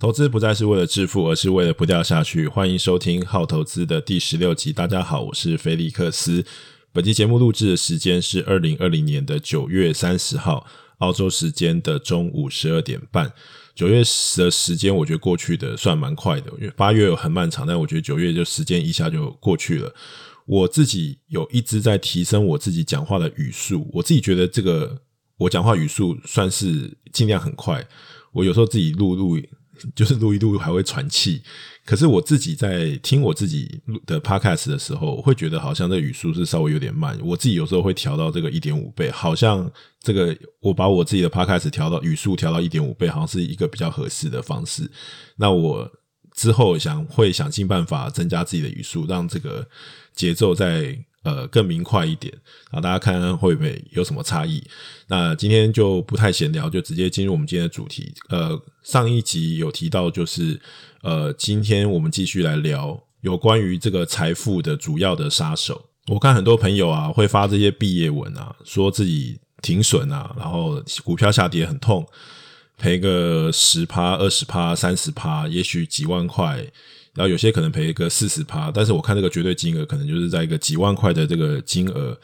投资不再是为了致富，而是为了不掉下去。欢迎收听《好投资》的第十六集。大家好，我是菲利克斯。本期节目录制的时间是二零二零年的九月三十号，澳洲时间的中午十二点半。九月的时间，我觉得过去的算蛮快的，因为八月很漫长，但我觉得九月就时间一下就过去了。我自己有一直在提升我自己讲话的语速，我自己觉得这个我讲话语速算是尽量很快。我有时候自己录录。就是录一录还会喘气，可是我自己在听我自己的 podcast 的时候，会觉得好像这语速是稍微有点慢。我自己有时候会调到这个一点五倍，好像这个我把我自己的 podcast 调到语速调到一点五倍，好像是一个比较合适的方式。那我之后想会想尽办法增加自己的语速，让这个节奏在。呃，更明快一点啊！大家看看会不会有什么差异？那今天就不太闲聊，就直接进入我们今天的主题。呃，上一集有提到，就是呃，今天我们继续来聊有关于这个财富的主要的杀手。我看很多朋友啊，会发这些毕业文啊，说自己停损啊，然后股票下跌很痛，赔个十趴、二十趴、三十趴，也许几万块。然后有些可能赔一个四十趴，但是我看这个绝对金额可能就是在一个几万块的这个金额。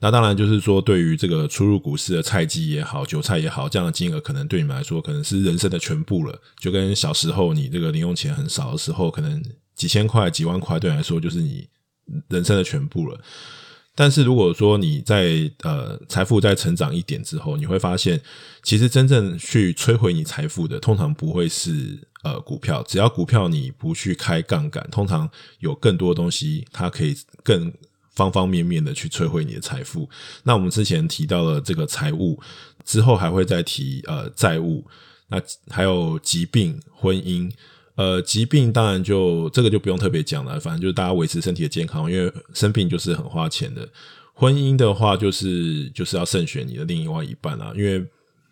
那当然就是说，对于这个初入股市的菜鸡也好、韭菜也好，这样的金额可能对你们来说可能是人生的全部了。就跟小时候你这个零用钱很少的时候，可能几千块、几万块对你来说就是你人生的全部了。但是如果说你在呃财富在成长一点之后，你会发现，其实真正去摧毁你财富的，通常不会是。呃，股票只要股票你不去开杠杆，通常有更多东西，它可以更方方面面的去摧毁你的财富。那我们之前提到了这个财务，之后还会再提呃债务，那还有疾病、婚姻。呃，疾病当然就这个就不用特别讲了，反正就是大家维持身体的健康，因为生病就是很花钱的。婚姻的话，就是就是要慎选你的另外一半啊，因为。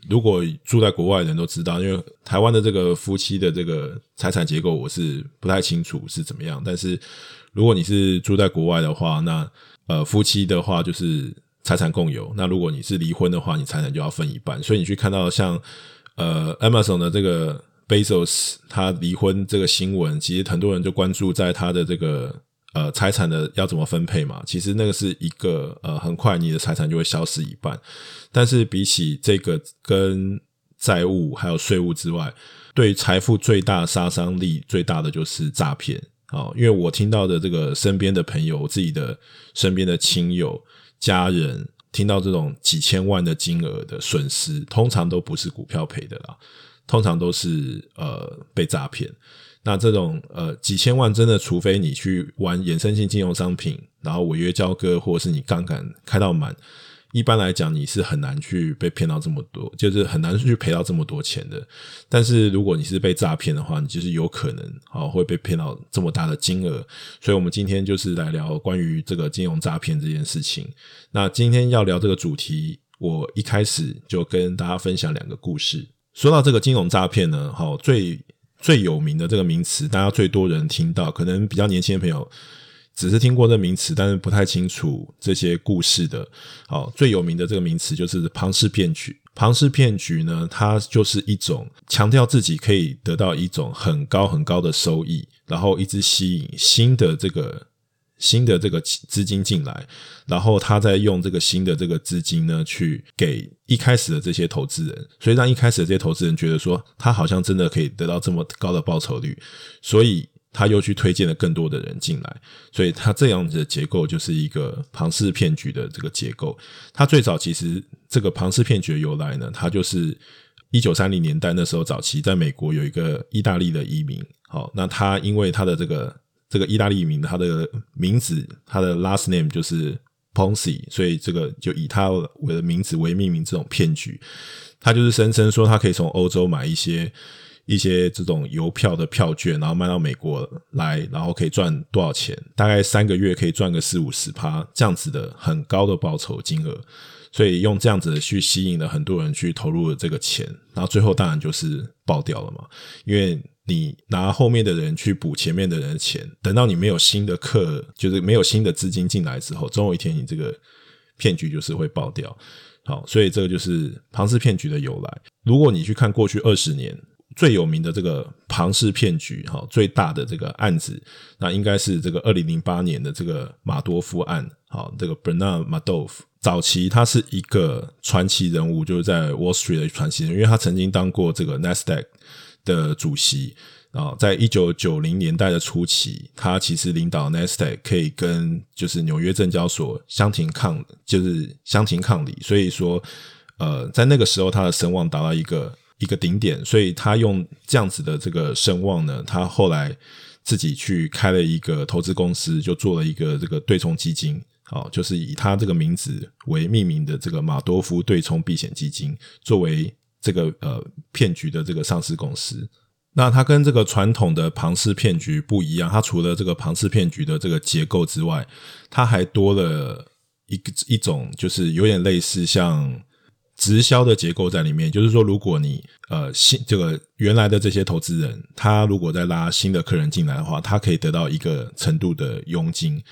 如果住在国外的人都知道，因为台湾的这个夫妻的这个财产结构，我是不太清楚是怎么样。但是如果你是住在国外的话，那呃夫妻的话就是财产共有。那如果你是离婚的话，你财产就要分一半。所以你去看到像呃 Amazon 的这个 Bezos 他离婚这个新闻，其实很多人就关注在他的这个。呃，财产的要怎么分配嘛？其实那个是一个呃，很快你的财产就会消失一半。但是比起这个跟债务还有税务之外，对财富最大杀伤力最大的就是诈骗。哦，因为我听到的这个身边的朋友，自己的身边的亲友、家人，听到这种几千万的金额的损失，通常都不是股票赔的啦，通常都是呃被诈骗。那这种呃几千万真的，除非你去玩衍生性金融商品，然后违约交割，或者是你杠杆开到满，一般来讲你是很难去被骗到这么多，就是很难去赔到这么多钱的。但是如果你是被诈骗的话，你就是有可能啊会被骗到这么大的金额。所以我们今天就是来聊关于这个金融诈骗这件事情。那今天要聊这个主题，我一开始就跟大家分享两个故事。说到这个金融诈骗呢，好最。最有名的这个名词，大家最多人听到，可能比较年轻的朋友只是听过这名词，但是不太清楚这些故事的。好，最有名的这个名词就是庞氏骗局。庞氏骗局呢，它就是一种强调自己可以得到一种很高很高的收益，然后一直吸引新的这个。新的这个资金进来，然后他再用这个新的这个资金呢，去给一开始的这些投资人，所以让一开始的这些投资人觉得说，他好像真的可以得到这么高的报酬率，所以他又去推荐了更多的人进来，所以他这样子的结构就是一个庞氏骗局的这个结构。他最早其实这个庞氏骗局的由来呢，他就是一九三零年代那时候早期在美国有一个意大利的移民，好，那他因为他的这个。这个意大利名，他的名字，他的 last name 就是 Ponzi，所以这个就以他为的名字为命名。这种骗局，他就是声称说他可以从欧洲买一些一些这种邮票的票券，然后卖到美国来，然后可以赚多少钱？大概三个月可以赚个四五十趴这样子的很高的报酬金额。所以用这样子去吸引了很多人去投入了这个钱，然后最后当然就是爆掉了嘛，因为。你拿后面的人去补前面的人的钱，等到你没有新的客，就是没有新的资金进来之后，总有一天你这个骗局就是会爆掉。好，所以这个就是庞氏骗局的由来。如果你去看过去二十年，最有名的这个庞氏骗局，哈，最大的这个案子，那应该是这个二零零八年的这个马多夫案，好，这个 Bernard Madoff，早期他是一个传奇人物，就是在 Wall Street 的传奇人，因为他曾经当过这个 Nasdaq 的主席。啊，在一九九零年代的初期，他其实领导 Nasdaq 可以跟就是纽约证交所相庭抗，就是相庭抗礼。所以说，呃，在那个时候，他的声望达到一个一个顶点。所以他用这样子的这个声望呢，他后来自己去开了一个投资公司，就做了一个这个对冲基金。好，就是以他这个名字为命名的这个马多夫对冲避险基金，作为这个呃骗局的这个上市公司。那它跟这个传统的庞氏骗局不一样，它除了这个庞氏骗局的这个结构之外，它还多了一个一种，就是有点类似像直销的结构在里面。就是说，如果你呃新这个原来的这些投资人，他如果再拉新的客人进来的话，他可以得到一个程度的佣金。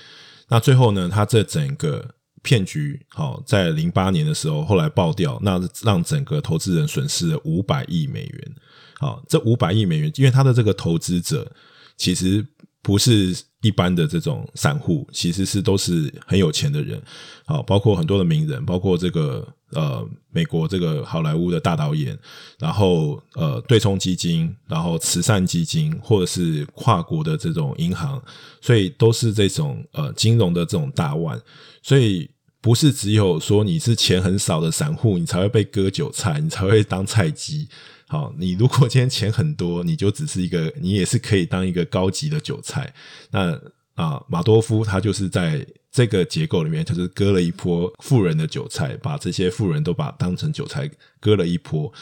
那最后呢，他这整个骗局好，在零八年的时候后来爆掉，那让整个投资人损失了五百亿美元。好，这五百亿美元，因为他的这个投资者其实不是一般的这种散户，其实是都是很有钱的人。好，包括很多的名人，包括这个呃美国这个好莱坞的大导演，然后呃对冲基金，然后慈善基金，或者是跨国的这种银行，所以都是这种呃金融的这种大腕，所以不是只有说你是钱很少的散户，你才会被割韭菜，你才会当菜鸡。好，你如果今天钱很多，你就只是一个，你也是可以当一个高级的韭菜。那啊，马多夫他就是在这个结构里面，就是割了一波富人的韭菜，把这些富人都把当成韭菜割了一波。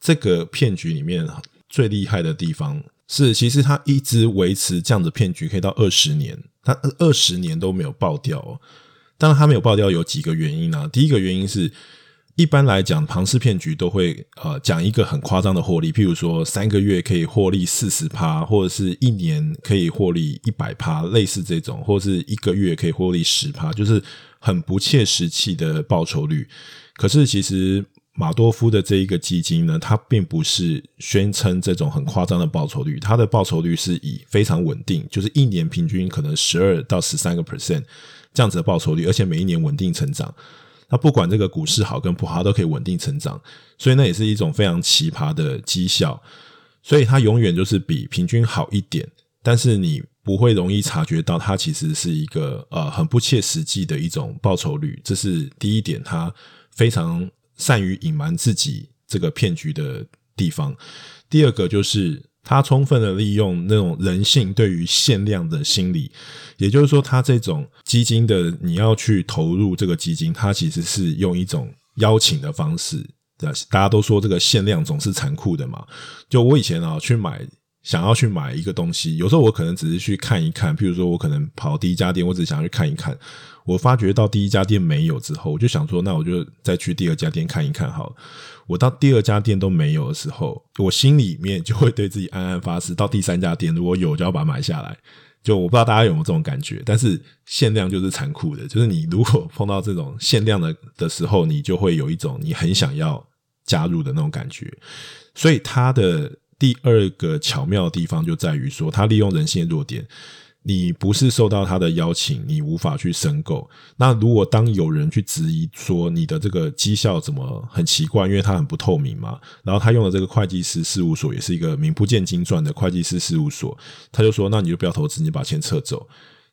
这个骗局里面最厉害的地方是，其实他一直维持这样的骗局，可以到二十年，他二十年都没有爆掉。当然，他没有爆掉有几个原因啊。第一个原因是。一般来讲，庞氏骗局都会呃讲一个很夸张的获利，譬如说三个月可以获利四十趴，或者是一年可以获利一百趴，类似这种，或者是一个月可以获利十趴，就是很不切实际的报酬率。可是其实马多夫的这一个基金呢，它并不是宣称这种很夸张的报酬率，它的报酬率是以非常稳定，就是一年平均可能十二到十三个 percent 这样子的报酬率，而且每一年稳定成长。那不管这个股市好跟不好，都可以稳定成长，所以那也是一种非常奇葩的绩效。所以它永远就是比平均好一点，但是你不会容易察觉到它其实是一个呃很不切实际的一种报酬率。这是第一点，它非常善于隐瞒自己这个骗局的地方。第二个就是。他充分的利用那种人性对于限量的心理，也就是说，他这种基金的你要去投入这个基金，他其实是用一种邀请的方式。大家都说这个限量总是残酷的嘛。就我以前啊去买，想要去买一个东西，有时候我可能只是去看一看，譬如说我可能跑第一家店，我只想去看一看。我发觉到第一家店没有之后，我就想说，那我就再去第二家店看一看好了。我到第二家店都没有的时候，我心里面就会对自己暗暗发誓，到第三家店如果有，就要把它买下来。就我不知道大家有没有这种感觉，但是限量就是残酷的，就是你如果碰到这种限量的的时候，你就会有一种你很想要加入的那种感觉。所以它的第二个巧妙的地方就在于说，它利用人性的弱点。你不是受到他的邀请，你无法去申购。那如果当有人去质疑说你的这个绩效怎么很奇怪，因为它很不透明嘛，然后他用的这个会计师事务所也是一个名不见经传的会计师事务所，他就说，那你就不要投资，你把钱撤走。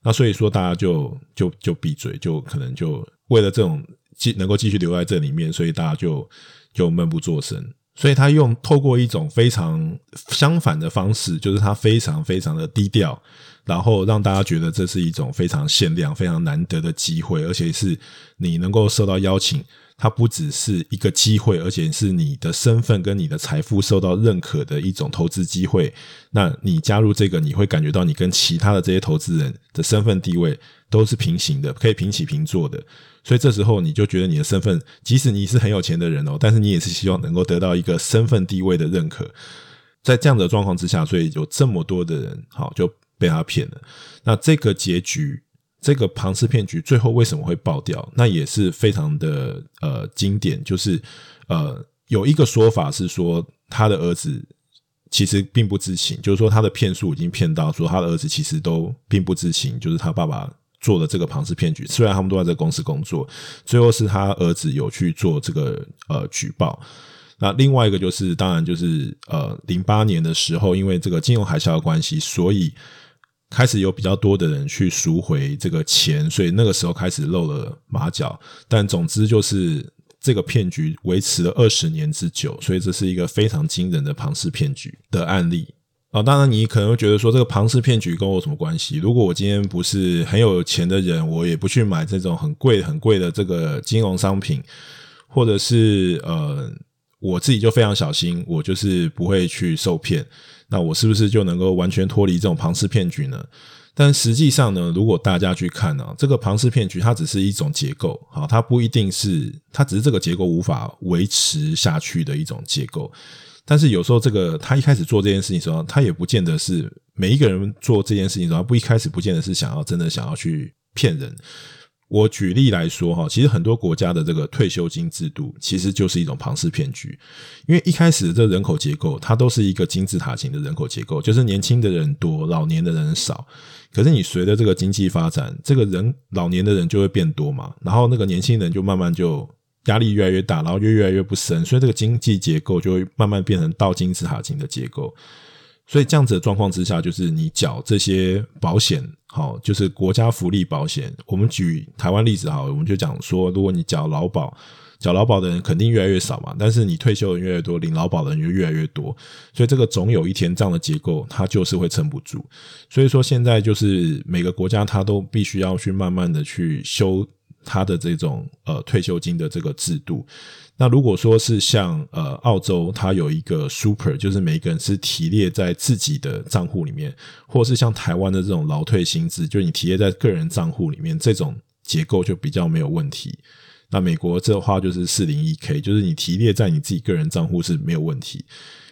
那所以说大家就就就闭嘴，就可能就为了这种继能够继续留在这里面，所以大家就就闷不作声。所以他用透过一种非常相反的方式，就是他非常非常的低调。然后让大家觉得这是一种非常限量、非常难得的机会，而且是你能够受到邀请，它不只是一个机会，而且是你的身份跟你的财富受到认可的一种投资机会。那你加入这个，你会感觉到你跟其他的这些投资人的身份地位都是平行的，可以平起平坐的。所以这时候你就觉得你的身份，即使你是很有钱的人哦，但是你也是希望能够得到一个身份地位的认可。在这样的状况之下，所以有这么多的人，好就。被他骗了，那这个结局，这个庞氏骗局最后为什么会爆掉？那也是非常的呃经典，就是呃有一个说法是说，他的儿子其实并不知情，就是说他的骗术已经骗到说他的儿子其实都并不知情，就是他爸爸做了这个庞氏骗局。虽然他们都在这个公司工作，最后是他儿子有去做这个呃举报。那另外一个就是，当然就是呃，零八年的时候，因为这个金融海啸的关系，所以开始有比较多的人去赎回这个钱，所以那个时候开始露了马脚。但总之就是这个骗局维持了二十年之久，所以这是一个非常惊人的庞氏骗局的案例啊。当然，你可能会觉得说，这个庞氏骗局跟我什么关系？如果我今天不是很有钱的人，我也不去买这种很贵很贵的这个金融商品，或者是呃。我自己就非常小心，我就是不会去受骗。那我是不是就能够完全脱离这种庞氏骗局呢？但实际上呢，如果大家去看呢、啊，这个庞氏骗局它只是一种结构，好，它不一定是，它只是这个结构无法维持下去的一种结构。但是有时候这个他一开始做这件事情的时候，他也不见得是每一个人做这件事情的时候，不一开始不见得是想要真的想要去骗人。我举例来说哈，其实很多国家的这个退休金制度其实就是一种庞氏骗局，因为一开始这人口结构它都是一个金字塔型的人口结构，就是年轻的人多，老年的人少。可是你随着这个经济发展，这个人老年的人就会变多嘛，然后那个年轻人就慢慢就压力越来越大，然后就越来越不深，所以这个经济结构就会慢慢变成倒金字塔型的结构。所以这样子的状况之下，就是你缴这些保险，好，就是国家福利保险。我们举台湾例子好，我们就讲说，如果你缴劳保，缴劳保的人肯定越来越少嘛，但是你退休的人越来越多，领劳保的人就越来越多，所以这个总有一天这样的结构它就是会撑不住。所以说现在就是每个国家它都必须要去慢慢的去修它的这种呃退休金的这个制度。那如果说是像呃澳洲，它有一个 super，就是每个人是提列在自己的账户里面，或是像台湾的这种劳退薪资，就你提列在个人账户里面，这种结构就比较没有问题。那美国这话就是四零一 k，就是你提列在你自己个人账户是没有问题。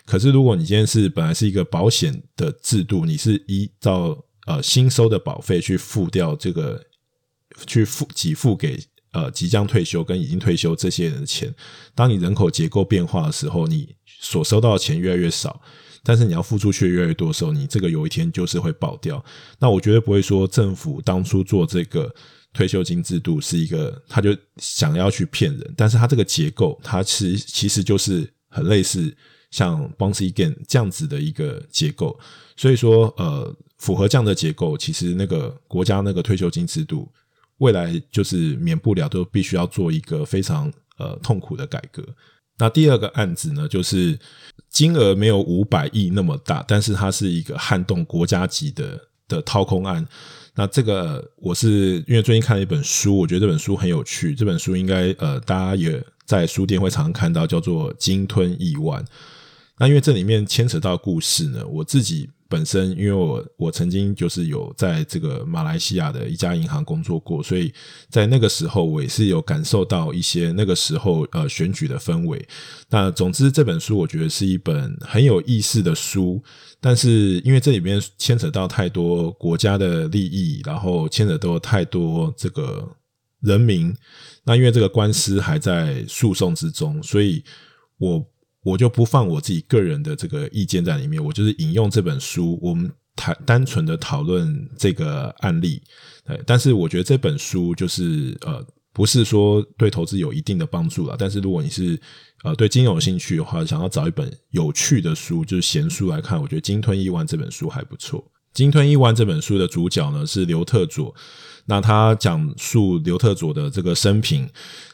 可是如果你今天是本来是一个保险的制度，你是依照呃新收的保费去付掉这个，去付给付给。呃，即将退休跟已经退休这些人的钱，当你人口结构变化的时候，你所收到的钱越来越少，但是你要付出去越来越多的时候，你这个有一天就是会爆掉。那我绝对不会说政府当初做这个退休金制度是一个，他就想要去骗人，但是他这个结构，它其其实就是很类似像 Ponzi game 这样子的一个结构。所以说，呃，符合这样的结构，其实那个国家那个退休金制度。未来就是免不了都必须要做一个非常呃痛苦的改革。那第二个案子呢，就是金额没有五百亿那么大，但是它是一个撼动国家级的的掏空案。那这个我是因为最近看了一本书，我觉得这本书很有趣。这本书应该呃大家也在书店会常常看到，叫做《鲸吞亿万》。那因为这里面牵扯到故事呢，我自己。本身，因为我我曾经就是有在这个马来西亚的一家银行工作过，所以在那个时候我也是有感受到一些那个时候呃选举的氛围。那总之这本书我觉得是一本很有意思的书，但是因为这里面牵扯到太多国家的利益，然后牵扯到太多这个人民，那因为这个官司还在诉讼之中，所以我。我就不放我自己个人的这个意见在里面，我就是引用这本书，我们谈单纯的讨论这个案例。对但是我觉得这本书就是呃，不是说对投资有一定的帮助啦。但是如果你是呃对金融有兴趣的话，想要找一本有趣的书，就是闲书来看，我觉得《鲸吞亿万》这本书还不错。《鲸吞亿万》这本书的主角呢是刘特佐，那他讲述刘特佐的这个生平，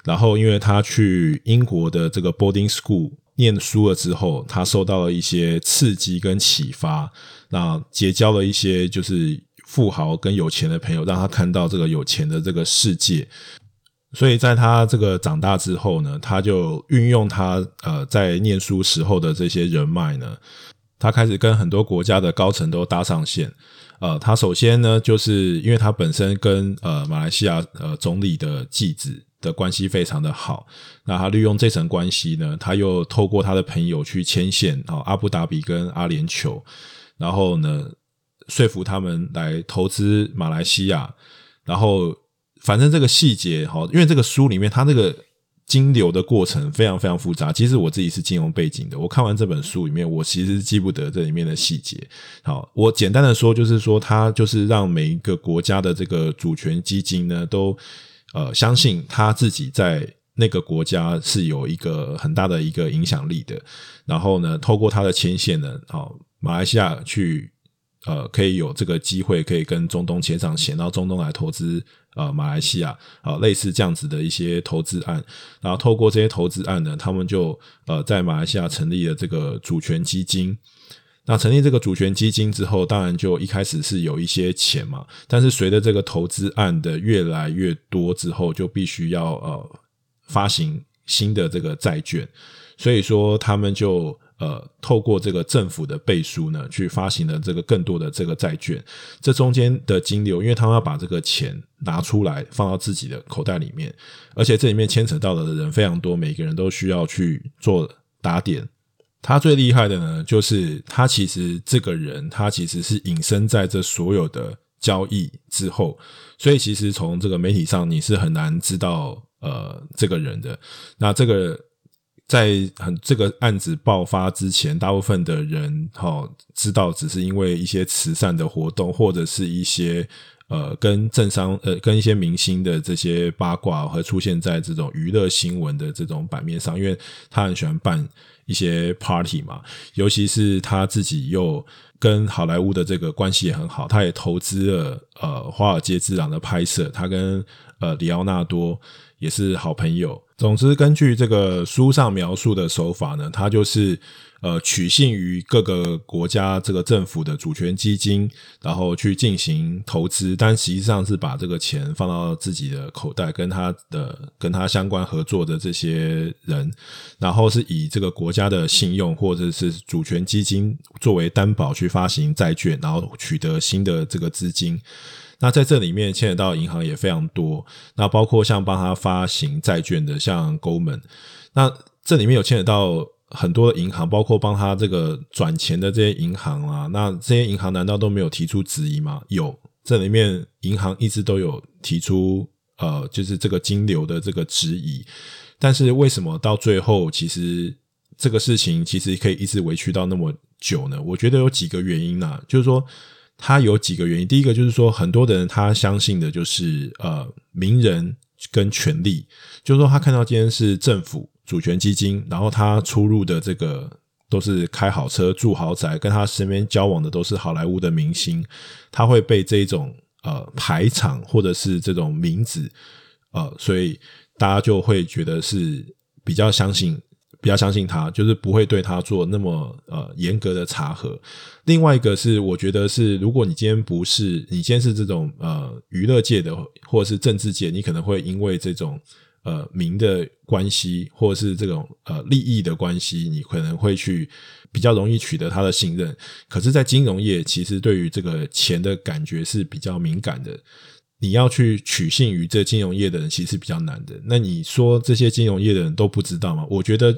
然后因为他去英国的这个 boarding school。念书了之后，他受到了一些刺激跟启发，那结交了一些就是富豪跟有钱的朋友，让他看到这个有钱的这个世界。所以在他这个长大之后呢，他就运用他呃在念书时候的这些人脉呢，他开始跟很多国家的高层都搭上线。呃，他首先呢，就是因为他本身跟呃马来西亚呃总理的继子。的关系非常的好，那他利用这层关系呢，他又透过他的朋友去牵线啊，阿布达比跟阿联酋，然后呢说服他们来投资马来西亚，然后反正这个细节哈，因为这个书里面他这个金流的过程非常非常复杂。其实我自己是金融背景的，我看完这本书里面，我其实记不得这里面的细节。好，我简单的说，就是说它就是让每一个国家的这个主权基金呢，都呃相信他自己在那个国家是有一个很大的一个影响力的。然后呢，透过他的牵线呢，好，马来西亚去呃可以有这个机会，可以跟中东牵上线，到中东来投资。呃，马来西亚啊，类似这样子的一些投资案，然后透过这些投资案呢，他们就呃在马来西亚成立了这个主权基金。那成立这个主权基金之后，当然就一开始是有一些钱嘛，但是随着这个投资案的越来越多之后，就必须要呃发行新的这个债券，所以说他们就。呃，透过这个政府的背书呢，去发行了这个更多的这个债券。这中间的金流，因为他们要把这个钱拿出来放到自己的口袋里面，而且这里面牵扯到的人非常多，每个人都需要去做打点。他最厉害的呢，就是他其实这个人，他其实是隐身在这所有的交易之后，所以其实从这个媒体上你是很难知道呃这个人的。那这个。在很这个案子爆发之前，大部分的人哈知道，只是因为一些慈善的活动，或者是一些呃跟政商呃跟一些明星的这些八卦，会出现在这种娱乐新闻的这种版面上，因为他很喜欢办一些 party 嘛，尤其是他自己又跟好莱坞的这个关系也很好，他也投资了呃《华尔街之狼》的拍摄，他跟呃里奥纳多也是好朋友。总之，根据这个书上描述的手法呢，他就是呃取信于各个国家这个政府的主权基金，然后去进行投资，但实际上是把这个钱放到自己的口袋，跟他的跟他相关合作的这些人，然后是以这个国家的信用或者是主权基金作为担保去发行债券，然后取得新的这个资金。那在这里面牵扯到银行也非常多，那包括像帮他发行债券的，像 Goldman，那这里面有牵扯到很多的银行，包括帮他这个转钱的这些银行啊，那这些银行难道都没有提出质疑吗？有，这里面银行一直都有提出，呃，就是这个金流的这个质疑，但是为什么到最后，其实这个事情其实可以一直维持到那么久呢？我觉得有几个原因啊，就是说。他有几个原因，第一个就是说，很多的人他相信的就是呃名人跟权力，就是说他看到今天是政府主权基金，然后他出入的这个都是开好车住豪宅，跟他身边交往的都是好莱坞的明星，他会被这种呃排场或者是这种名字呃，所以大家就会觉得是比较相信。比较相信他，就是不会对他做那么呃严格的查核。另外一个是，我觉得是，如果你今天不是，你今天是这种呃娱乐界的，或者是政治界，你可能会因为这种呃名的关系，或者是这种呃利益的关系，你可能会去比较容易取得他的信任。可是，在金融业，其实对于这个钱的感觉是比较敏感的。你要去取信于这金融业的人，其实比较难的。那你说这些金融业的人都不知道吗？我觉得，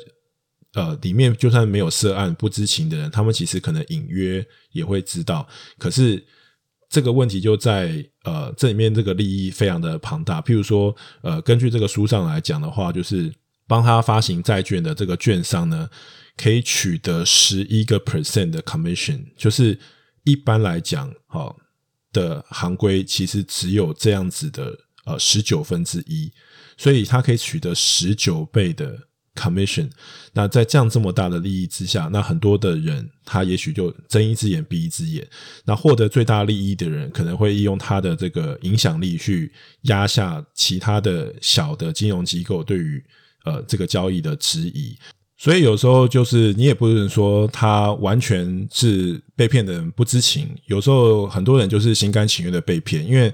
呃，里面就算没有涉案、不知情的人，他们其实可能隐约也会知道。可是这个问题就在呃，这里面这个利益非常的庞大。譬如说，呃，根据这个书上来讲的话，就是帮他发行债券的这个券商呢，可以取得十一个 percent 的 commission，就是一般来讲，好。的行规其实只有这样子的呃十九分之一，所以他可以取得十九倍的 commission。那在这样这么大的利益之下，那很多的人他也许就睁一只眼闭一只眼。那获得最大利益的人可能会利用他的这个影响力去压下其他的小的金融机构对于呃这个交易的质疑。所以有时候就是你也不能说他完全是被骗的人不知情，有时候很多人就是心甘情愿的被骗，因为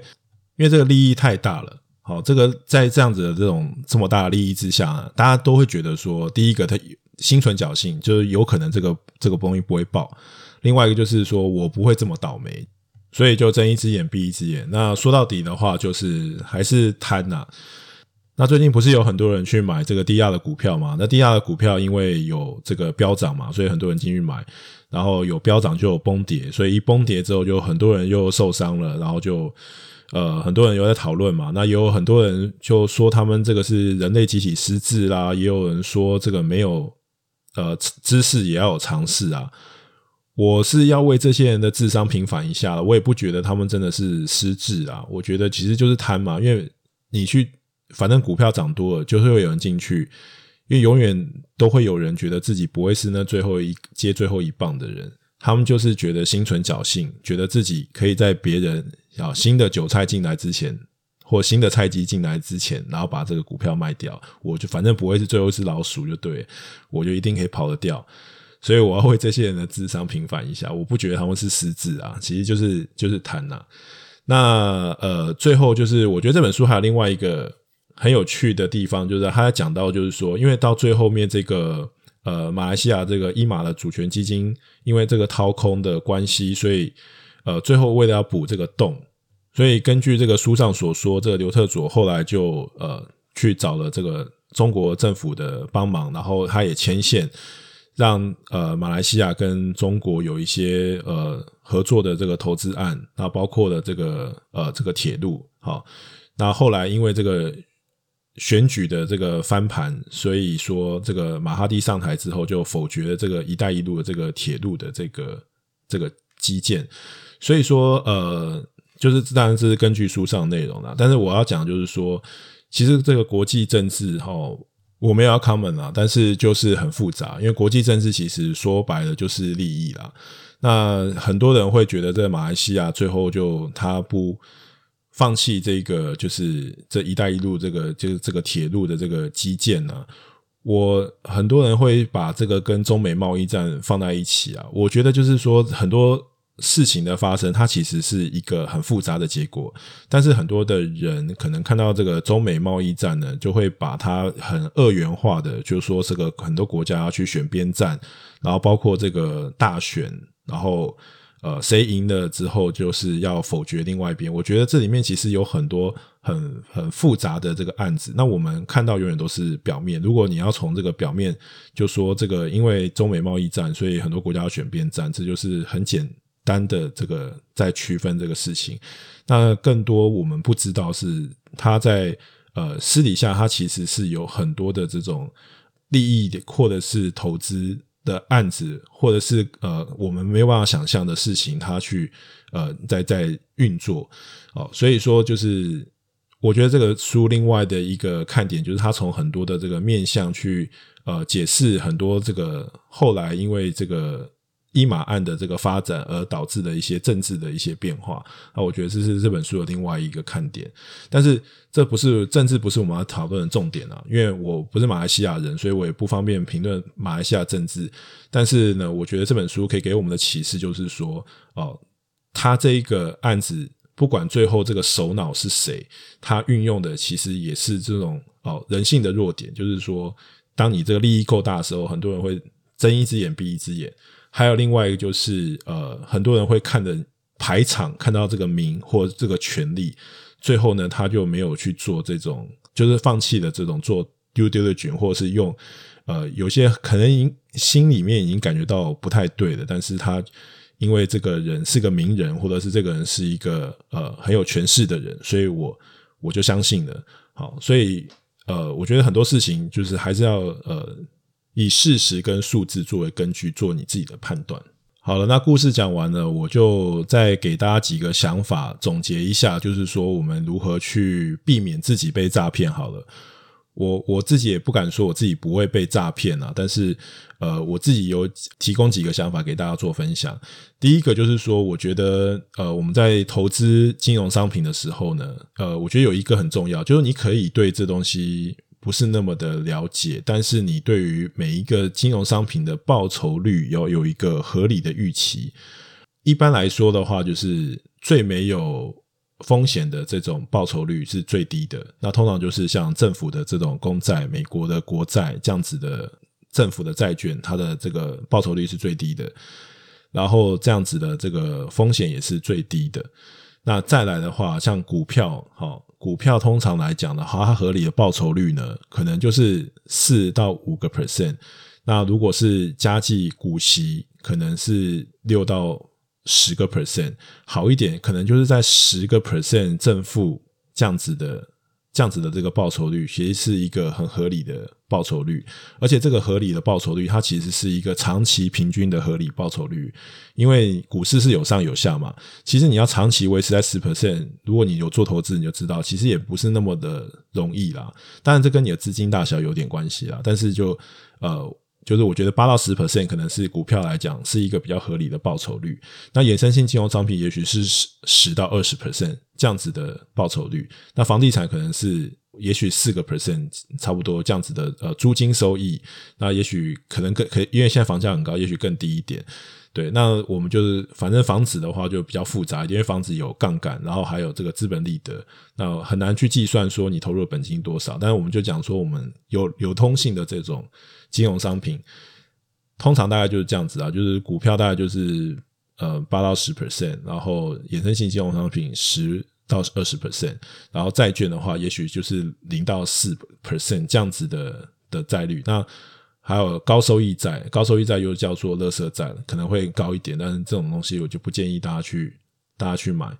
因为这个利益太大了。好，这个在这样子的这种这么大的利益之下，大家都会觉得说，第一个他心存侥幸，就是有可能这个这个东西不会爆；另外一个就是说我不会这么倒霉，所以就睁一只眼闭一只眼。那说到底的话，就是还是贪呐。那最近不是有很多人去买这个低压的股票吗？那低压的股票因为有这个飙涨嘛，所以很多人进去买，然后有飙涨就有崩跌，所以一崩跌之后，就很多人又受伤了，然后就呃很多人有在讨论嘛。那也有很多人就说他们这个是人类集体失智啦，也有人说这个没有呃知识也要有尝试啊。我是要为这些人的智商平反一下，我也不觉得他们真的是失智啊，我觉得其实就是贪嘛，因为你去。反正股票涨多了，就是会有人进去，因为永远都会有人觉得自己不会是那最后一接最后一棒的人，他们就是觉得心存侥幸，觉得自己可以在别人啊新的韭菜进来之前，或新的菜鸡进来之前，然后把这个股票卖掉，我就反正不会是最后一只老鼠，就对，我就一定可以跑得掉，所以我要为这些人的智商平反一下，我不觉得他们是失智啊，其实就是就是贪呐。那呃，最后就是我觉得这本书还有另外一个。很有趣的地方就是他讲到，就是说，因为到最后面这个呃，马来西亚这个伊玛的主权基金，因为这个掏空的关系，所以呃，最后为了要补这个洞，所以根据这个书上所说，这个刘特佐后来就呃去找了这个中国政府的帮忙，然后他也牵线，让呃马来西亚跟中国有一些呃合作的这个投资案，那包括了这个呃这个铁路，好，那后来因为这个。选举的这个翻盘，所以说这个马哈蒂上台之后就否决了这个“一带一路”的这个铁路的这个这个基建，所以说呃，就是当然这是根据书上的内容啦。但是我要讲就是说，其实这个国际政治哈，我没有要 comment 啦，但是就是很复杂，因为国际政治其实说白了就是利益啦。那很多人会觉得这个马来西亚最后就他不。放弃这个就是这一带一路这个就是这个铁路的这个基建呢、我很多人会把这个跟中美贸易战放在一起啊。我觉得就是说很多事情的发生，它其实是一个很复杂的结果。但是很多的人可能看到这个中美贸易战呢，就会把它很二元化的，就是说这个很多国家要去选边站，然后包括这个大选，然后。呃，谁赢了之后就是要否决另外一边。我觉得这里面其实有很多很很复杂的这个案子。那我们看到永远都是表面。如果你要从这个表面就说这个，因为中美贸易战，所以很多国家要选边站，这就是很简单的这个在区分这个事情。那更多我们不知道是他在呃私底下，他其实是有很多的这种利益的，或者是投资。的案子，或者是呃，我们没有办法想象的事情，他去呃，在在运作哦，所以说就是我觉得这个书另外的一个看点，就是他从很多的这个面向去呃解释很多这个后来因为这个。伊马案的这个发展而导致的一些政治的一些变化，那我觉得这是这本书的另外一个看点。但是这不是政治，不是我们要讨论的重点啊。因为我不是马来西亚人，所以我也不方便评论马来西亚政治。但是呢，我觉得这本书可以给我们的启示就是说，哦，他这一个案子，不管最后这个首脑是谁，他运用的其实也是这种哦人性的弱点，就是说，当你这个利益够大的时候，很多人会睁一只眼闭一只眼。还有另外一个就是，呃，很多人会看的排场，看到这个名或这个权力，最后呢，他就没有去做这种，就是放弃了这种做 due diligence，或者是用，呃，有些可能已心里面已经感觉到不太对的，但是他因为这个人是个名人，或者是这个人是一个呃很有权势的人，所以我我就相信了。好，所以呃，我觉得很多事情就是还是要呃。以事实跟数字作为根据，做你自己的判断。好了，那故事讲完了，我就再给大家几个想法，总结一下，就是说我们如何去避免自己被诈骗。好了，我我自己也不敢说我自己不会被诈骗啊，但是呃，我自己有提供几个想法给大家做分享。第一个就是说，我觉得呃，我们在投资金融商品的时候呢，呃，我觉得有一个很重要，就是你可以对这东西。不是那么的了解，但是你对于每一个金融商品的报酬率要有一个合理的预期。一般来说的话，就是最没有风险的这种报酬率是最低的。那通常就是像政府的这种公债、美国的国债这样子的政府的债券，它的这个报酬率是最低的。然后这样子的这个风险也是最低的。那再来的话，像股票，哈。股票通常来讲的话，它合理的报酬率呢，可能就是四到五个 percent。那如果是加计股息，可能是六到十个 percent。好一点，可能就是在十个 percent 正负这样子的。这样子的这个报酬率，其实是一个很合理的报酬率，而且这个合理的报酬率，它其实是一个长期平均的合理报酬率。因为股市是有上有下嘛，其实你要长期维持在十 percent，如果你有做投资，你就知道，其实也不是那么的容易啦。当然，这跟你的资金大小有点关系啦，但是就呃。就是我觉得八到十 percent 可能是股票来讲是一个比较合理的报酬率，那衍生性金融商品也许是十十到二十 percent 这样子的报酬率，那房地产可能是也许四个 percent 差不多这样子的呃租金收益，那也许可能更可以，因为现在房价很高，也许更低一点。对，那我们就是反正房子的话就比较复杂，因为房子有杠杆，然后还有这个资本利得，那很难去计算说你投入的本金多少。但是我们就讲说，我们有流通性的这种金融商品，通常大概就是这样子啊，就是股票大概就是呃八到十 percent，然后衍生性金融商品十到二十 percent，然后债券的话，也许就是零到四 percent 这样子的的债率。那还有高收益债，高收益债又叫做垃圾债，可能会高一点，但是这种东西我就不建议大家去大家去买。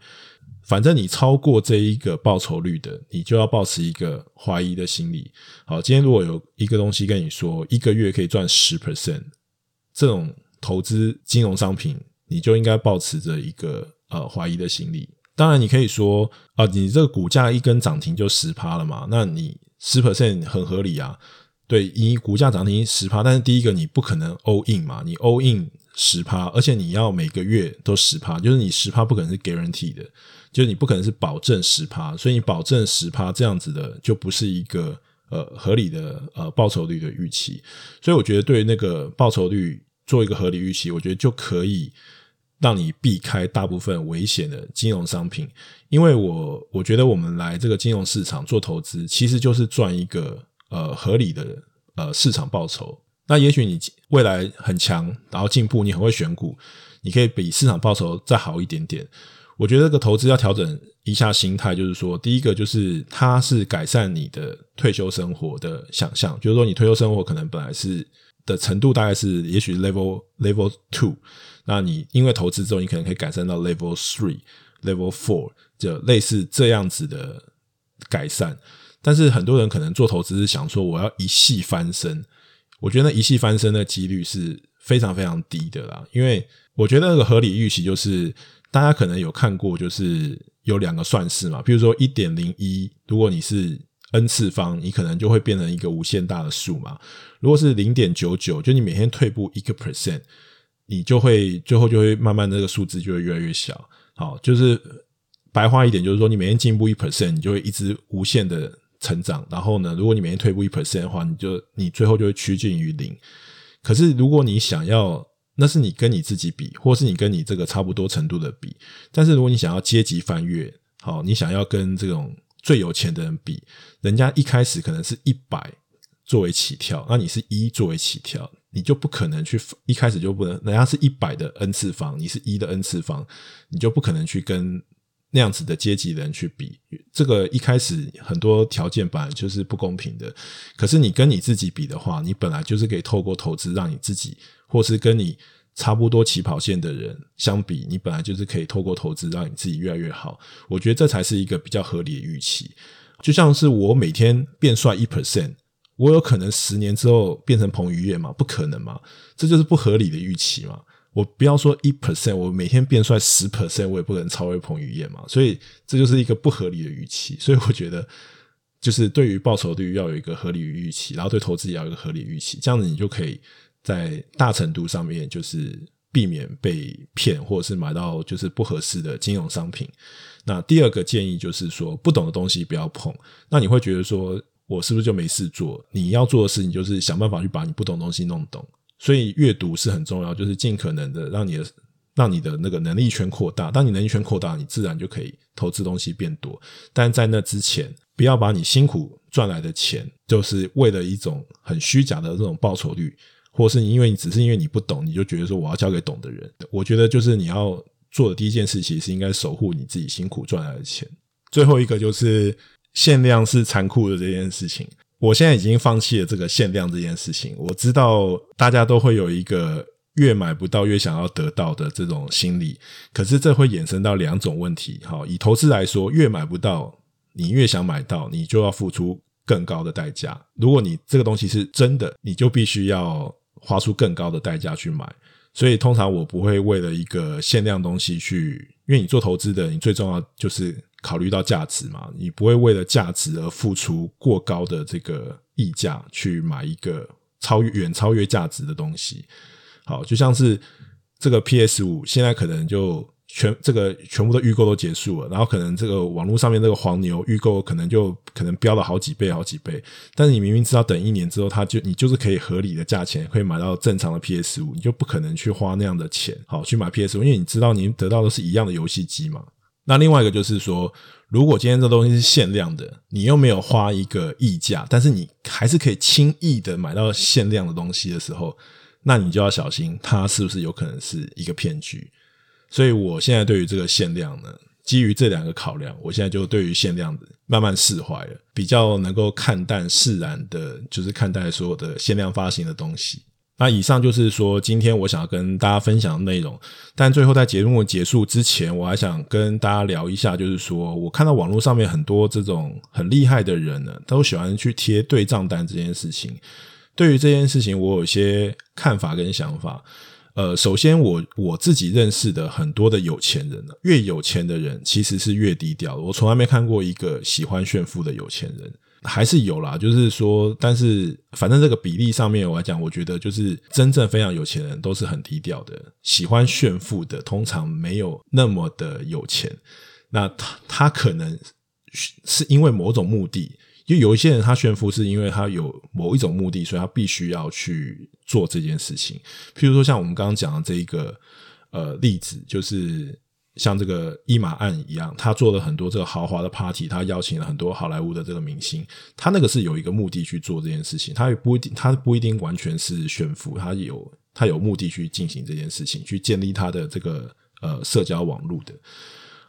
反正你超过这一个报酬率的，你就要保持一个怀疑的心理。好，今天如果有一个东西跟你说一个月可以赚十 percent，这种投资金融商品，你就应该保持着一个呃怀疑的心理。当然，你可以说啊、你这个股价一根涨停就十趴了嘛，那你十 percent 很合理啊。对，你股价涨停十趴，但是第一个你不可能 all in 嘛，你 all in 十趴，而且你要每个月都十趴，就是你十趴不可能是 guarantee 的，就是你不可能是保证十趴，所以你保证十趴这样子的就不是一个呃合理的呃报酬率的预期，所以我觉得对那个报酬率做一个合理预期，我觉得就可以让你避开大部分危险的金融商品，因为我我觉得我们来这个金融市场做投资，其实就是赚一个。呃，合理的呃市场报酬，那也许你未来很强，然后进步，你很会选股，你可以比市场报酬再好一点点。我觉得这个投资要调整一下心态，就是说，第一个就是它是改善你的退休生活的想象，就是说你退休生活可能本来是的程度大概是也许 level level two，那你因为投资之后，你可能可以改善到 level three、level four，就类似这样子的改善。但是很多人可能做投资是想说我要一系翻身，我觉得那一系翻身的几率是非常非常低的啦。因为我觉得那个合理预期就是大家可能有看过，就是有两个算式嘛，比如说一点零一，如果你是 n 次方，你可能就会变成一个无限大的数嘛。如果是零点九九，就你每天退步一个 percent，你就会最后就会慢慢那个数字就会越来越小。好，就是白话一点，就是说你每天进步一 percent，你就会一直无限的。成长，然后呢，如果你每天退步一 percent 的话，你就你最后就会趋近于零。可是如果你想要，那是你跟你自己比，或是你跟你这个差不多程度的比。但是如果你想要阶级翻越，好，你想要跟这种最有钱的人比，人家一开始可能是一百作为起跳，那你是一作为起跳，你就不可能去一开始就不能，人家是一百的 n 次方，你是一的 n 次方，你就不可能去跟。那样子的阶级人去比，这个一开始很多条件本来就是不公平的。可是你跟你自己比的话，你本来就是可以透过投资让你自己，或是跟你差不多起跑线的人相比，你本来就是可以透过投资让你自己越来越好。我觉得这才是一个比较合理的预期。就像是我每天变帅一 percent，我有可能十年之后变成彭于晏吗？不可能嘛，这就是不合理的预期嘛。我不要说一 percent，我每天变帅十 percent，我也不可能超越彭于晏嘛。所以这就是一个不合理的预期。所以我觉得，就是对于报酬率要有一个合理预期，然后对投资也要有一个合理预期，这样子你就可以在大程度上面就是避免被骗，或者是买到就是不合适的金融商品。那第二个建议就是说，不懂的东西不要碰。那你会觉得说我是不是就没事做？你要做的事情就是想办法去把你不懂的东西弄懂。所以阅读是很重要，就是尽可能的让你的让你的那个能力圈扩大。当你能力圈扩大，你自然就可以投资东西变多。但在那之前，不要把你辛苦赚来的钱，就是为了一种很虚假的这种报酬率，或是你因为你只是因为你不懂，你就觉得说我要交给懂的人。我觉得就是你要做的第一件事，其实是应该守护你自己辛苦赚来的钱。最后一个就是限量是残酷的这件事情。我现在已经放弃了这个限量这件事情。我知道大家都会有一个越买不到越想要得到的这种心理，可是这会衍生到两种问题。好，以投资来说，越买不到，你越想买到，你就要付出更高的代价。如果你这个东西是真的，你就必须要花出更高的代价去买。所以通常我不会为了一个限量东西去，因为你做投资的，你最重要就是。考虑到价值嘛，你不会为了价值而付出过高的这个溢价去买一个超越远超越价值的东西。好，就像是这个 PS 五，现在可能就全这个全部的预购都结束了，然后可能这个网络上面这个黄牛预购可能就可能飙了好几倍好几倍，但是你明明知道等一年之后，它就你就是可以合理的价钱可以买到正常的 PS 五，你就不可能去花那样的钱好去买 PS 五，因为你知道你得到的是一样的游戏机嘛。那另外一个就是说，如果今天这东西是限量的，你又没有花一个溢价，但是你还是可以轻易的买到限量的东西的时候，那你就要小心，它是不是有可能是一个骗局。所以我现在对于这个限量呢，基于这两个考量，我现在就对于限量的慢慢释怀了，比较能够看淡释然的，就是看待所有的限量发行的东西。那以上就是说，今天我想要跟大家分享的内容。但最后在节目结束之前，我还想跟大家聊一下，就是说我看到网络上面很多这种很厉害的人呢，都喜欢去贴对账单这件事情。对于这件事情，我有一些看法跟想法。呃，首先我我自己认识的很多的有钱人呢，越有钱的人其实是越低调的。我从来没看过一个喜欢炫富的有钱人。还是有啦，就是说，但是反正这个比例上面我来讲，我觉得就是真正非常有钱人都是很低调的，喜欢炫富的通常没有那么的有钱。那他他可能是因为某种目的，就有一些人他炫富是因为他有某一种目的，所以他必须要去做这件事情。譬如说像我们刚刚讲的这一个呃例子，就是。像这个伊玛案一样，他做了很多这个豪华的 party，他邀请了很多好莱坞的这个明星，他那个是有一个目的去做这件事情，他也不一定，他不一定完全是炫富，他有他有目的去进行这件事情，去建立他的这个呃社交网络的。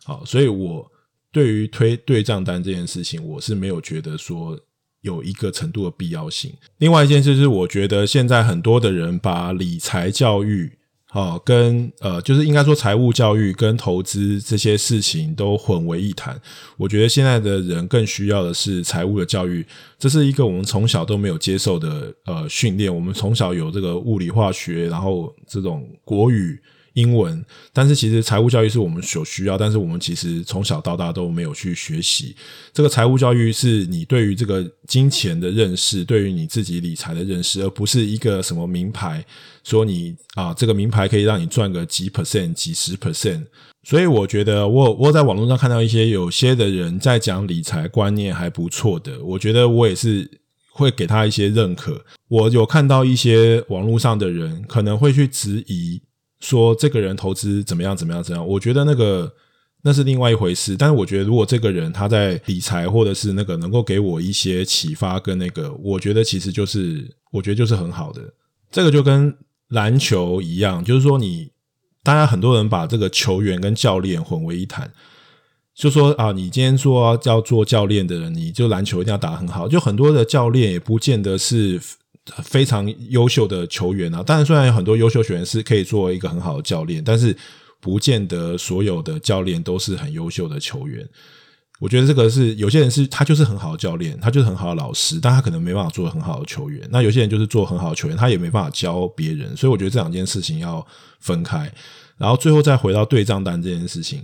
好，所以我对于推对账单这件事情，我是没有觉得说有一个程度的必要性。另外一件事是，我觉得现在很多的人把理财教育。哦，跟呃，就是应该说财务教育跟投资这些事情都混为一谈。我觉得现在的人更需要的是财务的教育，这是一个我们从小都没有接受的呃训练。我们从小有这个物理化学，然后这种国语。英文，但是其实财务教育是我们所需要，但是我们其实从小到大都没有去学习。这个财务教育是你对于这个金钱的认识，对于你自己理财的认识，而不是一个什么名牌，说你啊这个名牌可以让你赚个几 percent、几十 percent。所以我觉得我我在网络上看到一些有些的人在讲理财观念还不错的，我觉得我也是会给他一些认可。我有看到一些网络上的人可能会去质疑。说这个人投资怎么样？怎么样？怎样？我觉得那个那是另外一回事。但是我觉得，如果这个人他在理财，或者是那个能够给我一些启发，跟那个，我觉得其实就是，我觉得就是很好的。这个就跟篮球一样，就是说你大家很多人把这个球员跟教练混为一谈，就说啊，你今天说要做教练的人，你就篮球一定要打很好。就很多的教练也不见得是。非常优秀的球员啊，当然虽然有很多优秀球员是可以做一个很好的教练，但是不见得所有的教练都是很优秀的球员。我觉得这个是有些人是他就是很好的教练，他就是很好的老师，但他可能没办法做很好的球员。那有些人就是做很好的球员，他也没办法教别人。所以我觉得这两件事情要分开。然后最后再回到对账单这件事情，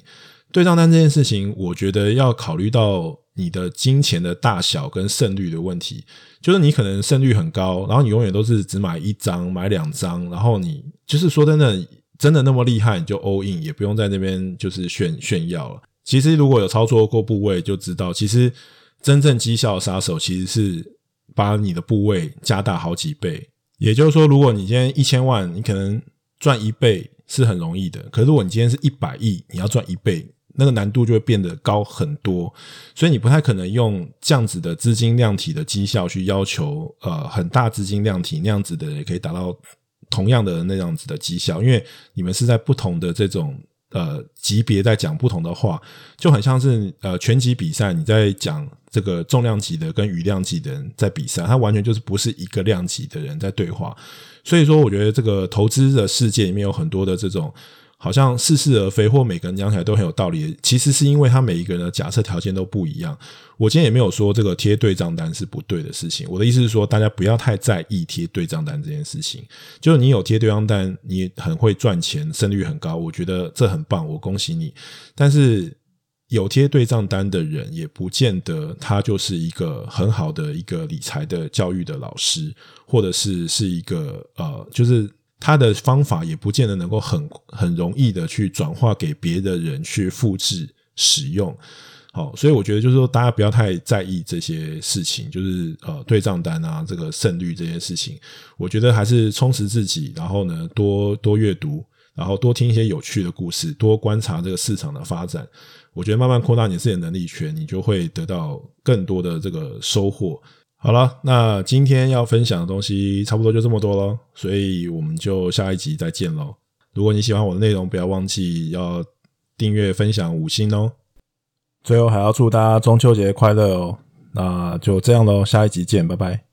对账单这件事情，我觉得要考虑到。你的金钱的大小跟胜率的问题，就是你可能胜率很高，然后你永远都是只买一张、买两张，然后你就是说真的，真的那么厉害，你就 all in，也不用在那边就是炫炫耀了。其实如果有操作过部位，就知道，其实真正绩效杀手其实是把你的部位加大好几倍。也就是说，如果你今天一千万，你可能赚一倍是很容易的，可是如果你今天是一百亿，你要赚一倍。那个难度就会变得高很多，所以你不太可能用这样子的资金量体的绩效去要求，呃，很大资金量体那样子的也可以达到同样的那样子的绩效，因为你们是在不同的这种呃级别在讲不同的话，就很像是呃拳击比赛，你在讲这个重量级的跟羽量级的人在比赛，他完全就是不是一个量级的人在对话。所以说，我觉得这个投资的世界里面有很多的这种。好像似是而非，或每个人讲起来都很有道理。其实是因为他每一个人的假设条件都不一样。我今天也没有说这个贴对账单是不对的事情。我的意思是说，大家不要太在意贴对账单这件事情。就是你有贴对账单，你很会赚钱，胜率很高，我觉得这很棒，我恭喜你。但是有贴对账单的人，也不见得他就是一个很好的一个理财的教育的老师，或者是是一个呃，就是。他的方法也不见得能够很很容易的去转化给别的人去复制使用，好，所以我觉得就是说，大家不要太在意这些事情，就是呃对账单啊，这个胜率这些事情，我觉得还是充实自己，然后呢多多阅读，然后多听一些有趣的故事，多观察这个市场的发展，我觉得慢慢扩大你自己的能力圈，你就会得到更多的这个收获。好了，那今天要分享的东西差不多就这么多了，所以我们就下一集再见喽。如果你喜欢我的内容，不要忘记要订阅、分享、五星哦。最后还要祝大家中秋节快乐哦。那就这样喽，下一集见，拜拜。